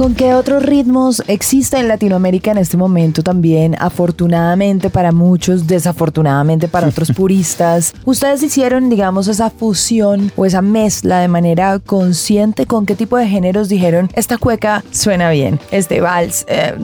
¿Con qué otros ritmos existe en Latinoamérica en este momento también? Afortunadamente para muchos, desafortunadamente para otros puristas. Ustedes hicieron, digamos, esa fusión o esa mezcla de manera consciente. ¿Con qué tipo de géneros dijeron, esta cueca suena bien, este vals eh,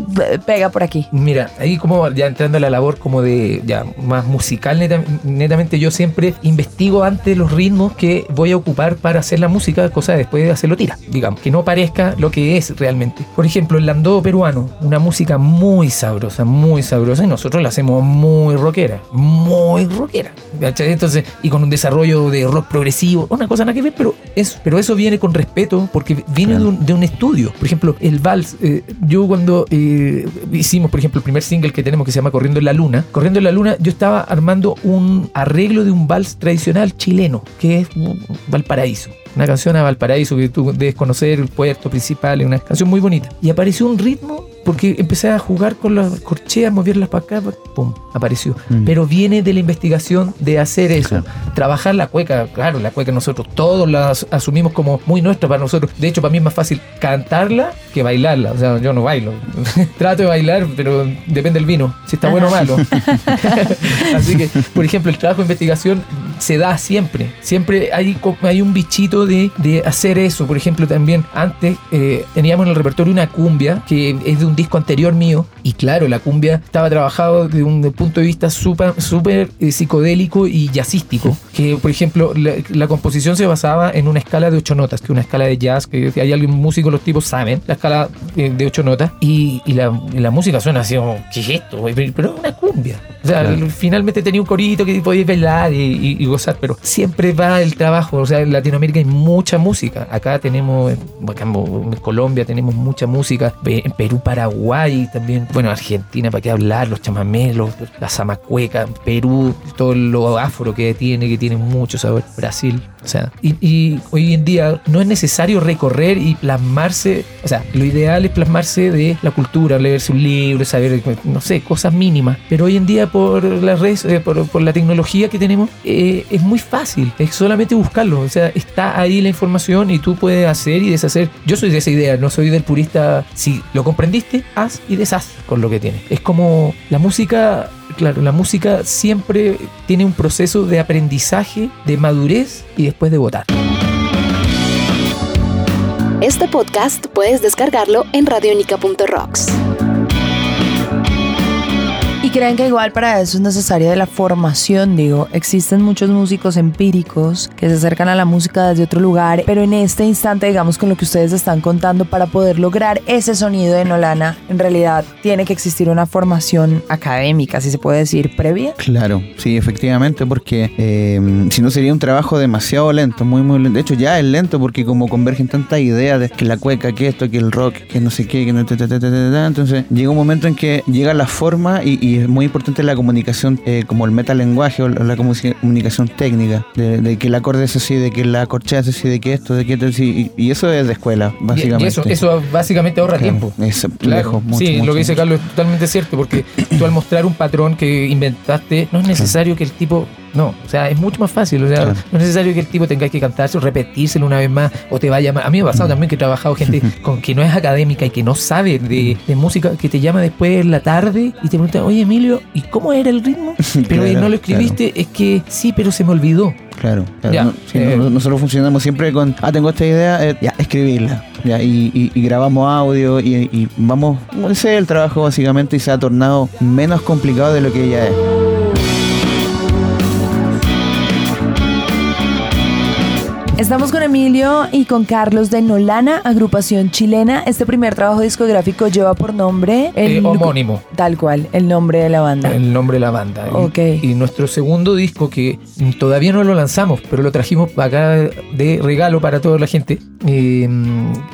pega por aquí? Mira, ahí como ya entrando a la labor como de ya más musical, netamente yo siempre investigo antes los ritmos que voy a ocupar para hacer la música, cosa de después de hacerlo tira, digamos, que no parezca lo que es realmente por ejemplo, el landó peruano, una música muy sabrosa, muy sabrosa, y nosotros la hacemos muy rockera, muy rockera. Entonces, y con un desarrollo de rock progresivo, una cosa nada que ver, pero eso, pero eso viene con respeto porque viene de, un, estudio. Por ejemplo, el vals, eh, yo cuando eh, hicimos, por ejemplo, el primer single que tenemos que se llama Corriendo en la Luna, Corriendo en la Luna, yo estaba armando un arreglo de un vals tradicional chileno, que es Valparaíso una canción a Valparaíso que tú debes conocer, el puerto principal, es una canción muy bonita. Y apareció un ritmo porque empecé a jugar con las corcheas, moverlas para acá, pum, apareció. Mm. Pero viene de la investigación de hacer eso, trabajar la cueca, claro, la cueca nosotros todos la asumimos como muy nuestra para nosotros. De hecho, para mí es más fácil cantarla que bailarla. O sea, yo no bailo. Trato de bailar, pero depende del vino, si está bueno o malo. Así que, por ejemplo, el trabajo de investigación se da siempre. Siempre hay, hay un bichito de, de hacer eso. Por ejemplo, también antes eh, teníamos en el repertorio una cumbia que es de un disco anterior mío. Y claro, la cumbia estaba trabajado desde un punto de vista súper super, eh, psicodélico y jazzístico. Que, por ejemplo, la, composición se basaba en una escala de ocho notas, que es una escala de jazz, que hay alguien músico, los tipos saben, la escala eh, de ocho notas. Y, la, la, música suena así como, ¿qué es esto? Pero es una cumbia. O sea, finalmente tenía un corito que podías bailar y, gozar, pero siempre va el trabajo. O sea, en Latinoamérica hay mucha música. Acá tenemos, en Colombia tenemos mucha música, en Perú, Paraguay también, bueno, Argentina, ¿para qué hablar? Los chamamelos, la zamacueca, Perú, todo lo afro que tiene, que tiene mucho sabor, Brasil. O sea, y, hoy en día no es necesario recorrer y plasmarse, o sea, lo ideal es plasmarse de la cultura, leerse un libro, saber, no sé, cosas mínimas. Pero hoy en día por las redes, eh, por, la tecnología que tenemos, eh, es muy fácil, es solamente buscarlo. O sea, está ahí la información y tú puedes hacer y deshacer. Yo soy de esa idea, no soy del purista. Si lo comprendiste, haz y deshaz con lo que tienes. Es como la música Claro, la música siempre tiene un proceso de aprendizaje, de madurez y después de votar. Este podcast puedes descargarlo en radionica.rocks. ¿Y creen que igual para eso es necesaria de la formación? Digo, existen muchos músicos empíricos que se acercan a la música desde otro lugar, pero en este instante, digamos, con lo que ustedes están contando, para poder lograr ese sonido de Nolana, en realidad tiene que existir una formación académica, si se puede decir, previa. Claro, sí, efectivamente, porque eh, si no sería un trabajo demasiado lento, muy, muy lento. De hecho, ya es lento porque como convergen tantas ideas de que la cueca, que esto, que el rock, que no sé qué, que no... Entonces llega un momento en que llega la forma y es muy importante la comunicación eh, como el metalenguaje o la comunicación técnica, de, que el acorde es así, de que la corchea es así, de que esto, de que esto, y, y eso es de escuela, básicamente. eso, eso básicamente ahorra tiempo. Es lejos, mucho, Sí, lo que dice Carlos es totalmente cierto, porque tú al mostrar un patrón que inventaste, no es necesario que el tipo no, o sea, es mucho más fácil. O sea, no es necesario que el tipo tenga que cantarse o repetírselo una vez más o te vaya A mí me ha pasado mm. también que he trabajado gente con que no es académica y que no sabe de, música, que te llama después en la tarde y te pregunta, oye Emilio, ¿y cómo era el ritmo? Pero no lo escribiste, es que sí, pero se me olvidó. Claro, claro. Eh, nosotros funcionamos siempre con, ah, tengo esta idea, eh, ya, escribirla. Ya, y, grabamos audio y, y vamos, ese es el trabajo básicamente y se ha tornado menos complicado de lo que ya es. Estamos con Emilio y con Carlos de Nolana, agrupación chilena. Este primer trabajo discográfico lleva por nombre Eh, homónimo. Tal cual, el nombre de la banda. El nombre de la banda. Y- Ok. Y, nuestro segundo disco, que todavía no lo lanzamos, pero lo trajimos acá de regalo para toda la gente, eh,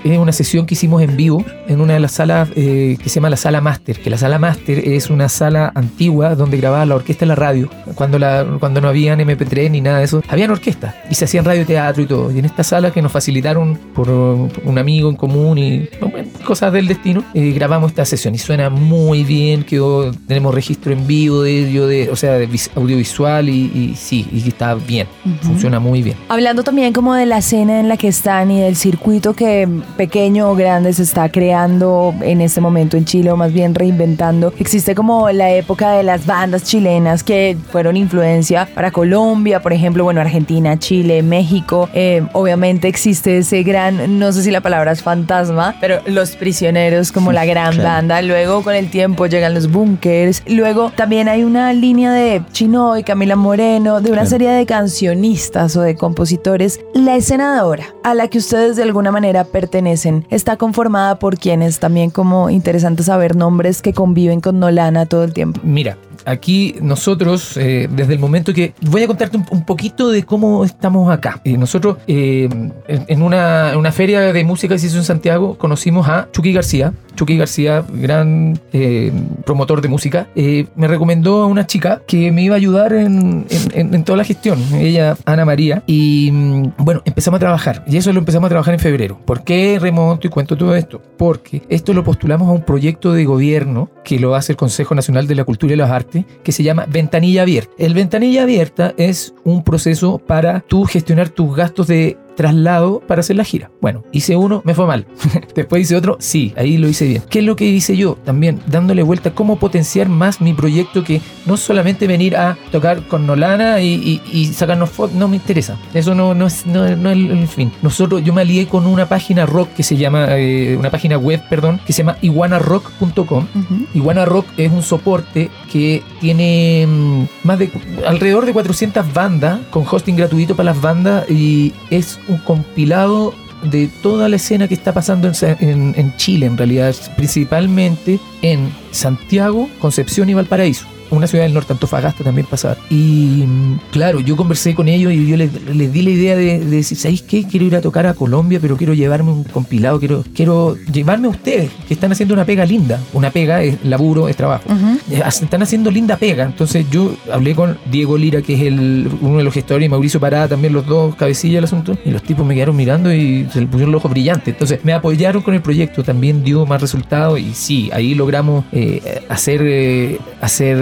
es una sesión que hicimos en vivo en una de las salas eh, que se llama la Sala Master. Que la Sala Master es una sala antigua donde grababa la orquesta en la radio. Cuando, la, cuando no habían MP3 ni nada de eso, habían orquesta y se hacían radioteatro y todo. Y en esta sala que nos facilitaron por un amigo en común y bueno, cosas del destino, eh, grabamos esta sesión y suena muy bien. Quedó, tenemos registro en vivo de ello, de, o sea, de vis- audiovisual y, y sí, y está bien, funciona muy bien. Hablando también como de la escena en la que están y del circuito que pequeño o grande se está creando en este momento en Chile o más bien reinventando. Existe como la época de las bandas chilenas que fueron influencia para Colombia, por ejemplo, bueno, Argentina, Chile, México. Eh, obviamente existe ese gran, no sé si la palabra es fantasma, pero los prisioneros como la gran Claro. banda. Luego con el tiempo llegan los bunkers. Luego también hay una línea de Chino y Camila Moreno, de una Claro. serie de cancionistas o de compositores. La escena de ahora, a la que ustedes de alguna manera pertenecen, está conformada por quienes también como interesante saber nombres que conviven con Nolana todo el tiempo. Mira, aquí nosotros, eh, desde el momento que... Voy a contarte un, poquito de cómo estamos acá. Eh, nosotros, eh, en, en una, en una feria de música que se hizo en Santiago, conocimos a Chucky García. Chucky García, gran eh, promotor de música, eh, me recomendó a una chica que me iba a ayudar en, en- toda la gestión. Ella, Ana María. Y mm, bueno, empezamos a trabajar. Y eso lo empezamos a trabajar en febrero. ¿Por qué remonto y cuento todo esto? Porque esto lo postulamos a un proyecto de gobierno que lo hace el Consejo Nacional de la Cultura y las Artes, que se llama Ventanilla Abierta. El Ventanilla Abierta es un proceso para tú gestionar tus gastos de traslado para hacer la gira. Bueno, hice uno, me fue mal. Después hice otro, sí, ahí lo hice bien. ¿Qué es lo que hice yo? También dándole vuelta cómo potenciar más mi proyecto que no solamente venir a tocar con Nolana y, y- y sacarnos fotos, no me interesa. Eso no, no es, no, no es el, el fin. Nosotros, yo me alié con una página rock que se llama, eh, una página web, perdón, que se llama iguanarock.com. Iguana Rock es un soporte que tiene mm, más de alrededor de 400 bandas con hosting gratuito para las bandas y es un compilado de toda la escena que está pasando en, en Chile, en realidad, principalmente en Santiago, Concepción y Valparaíso. Una ciudad del norte, Antofagasta también pasaba. Y mm, claro, yo conversé con ellos y yo les, les di la idea de, de decir, ¿sabéis qué? Quiero ir a tocar a Colombia, pero quiero llevarme un compilado, quiero, quiero llevarme a ustedes, que están haciendo una pega linda. Una pega es laburo, es trabajo. Eh, Están haciendo linda pega. Entonces yo hablé con Diego Lira, que es el, uno de los gestores, y Mauricio Parada, también los dos cabecillas del asunto. Y los tipos me quedaron mirando y se le pusieron los ojos brillantes. Entonces me apoyaron con el proyecto, también dio más resultados. Y sí, ahí logramos eh, hacer, eh, hacer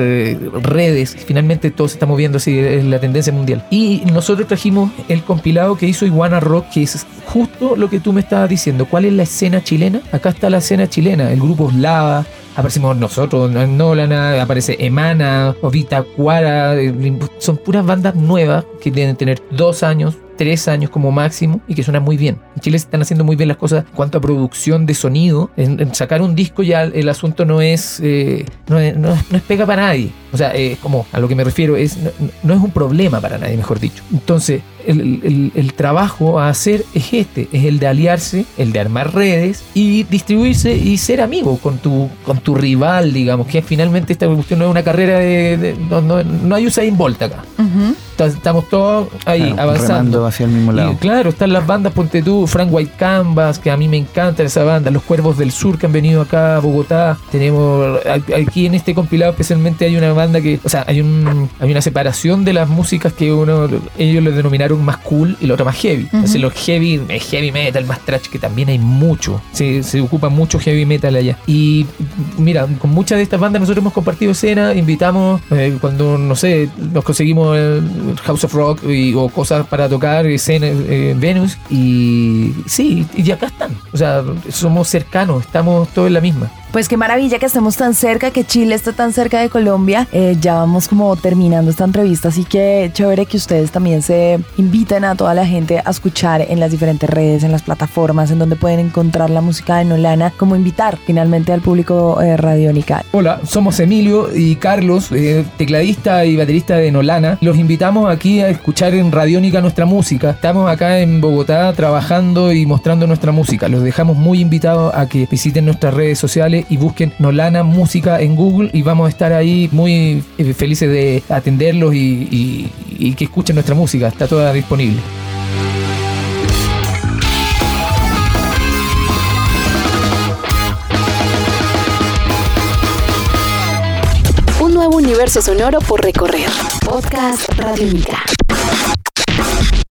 redes. Finalmente todo se está moviendo así, es la tendencia mundial. Y nosotros trajimos el compilado que hizo Iguana Rock, que es justo lo que tú me estabas diciendo. ¿Cuál es la escena chilena? Acá está la escena chilena. El grupo Slava, aparecemos nosotros, Nolana, aparece Emana, Ovita Cuara, eh, son puras bandas nuevas que deben tener dos años, tres años como máximo y que suenan muy bien. En Chile se están haciendo muy bien las cosas en cuanto a producción de sonido. En, sacar un disco ya el asunto no es, eh, no es, no no es pega para nadie. O sea, como a lo que me refiero, es, no, no es un problema para nadie, mejor dicho. Entonces, el, el- el trabajo a hacer es este, es el de aliarse, el de armar redes y distribuirse y ser amigo con tu, con tu rival, digamos, que finalmente esta cuestión no es una carrera de... de- no, no, no hay Usain Bolt acá. Estamos todos ahí Claro, avanzando. hacia el mismo lado. Y claro, están las bandas, ponte tú, Frank White Canvas, que a mí me encanta esa banda, Los Cuervos del Sur que han venido acá a Bogotá. Tenemos, aquí en este compilado especialmente hay una banda que, o sea, hay, un, hay una separación de las músicas que uno, ellos le denominaron más cool y la otra más heavy. Entonces los heavy, heavy metal, más trash, que también hay mucho. Se, se ocupa mucho heavy metal allá. Y mira, con muchas de estas bandas nosotros hemos compartido escena, invitamos eh, cuando, no sé, nos conseguimos el House of Rock y- o cosas para tocar, escena, eh, Venus, y sí, y acá están. O sea, somos cercanos, estamos todos en la misma. Pues qué maravilla que estemos tan cerca, que Chile está tan cerca de Colombia. Eh, ya vamos como terminando esta entrevista, así que chévere que ustedes también se inviten a toda la gente a escuchar en las diferentes redes, en las plataformas, en donde pueden encontrar la música de Nolana, como invitar finalmente al público eh. Hola, somos Emilio y Carlos, eh, tecladista y baterista de Nolana. Los invitamos aquí a escuchar en Radiónica nuestra música. Estamos acá en Bogotá trabajando y mostrando nuestra música. Los dejamos muy invitados a que visiten nuestras redes sociales y busquen Nolana Música en Google y vamos a estar ahí muy eh, felices de atenderlos y, que escuchen nuestra música. Está toda disponible. Un nuevo universo sonoro por recorrer. Podcast Radiónica.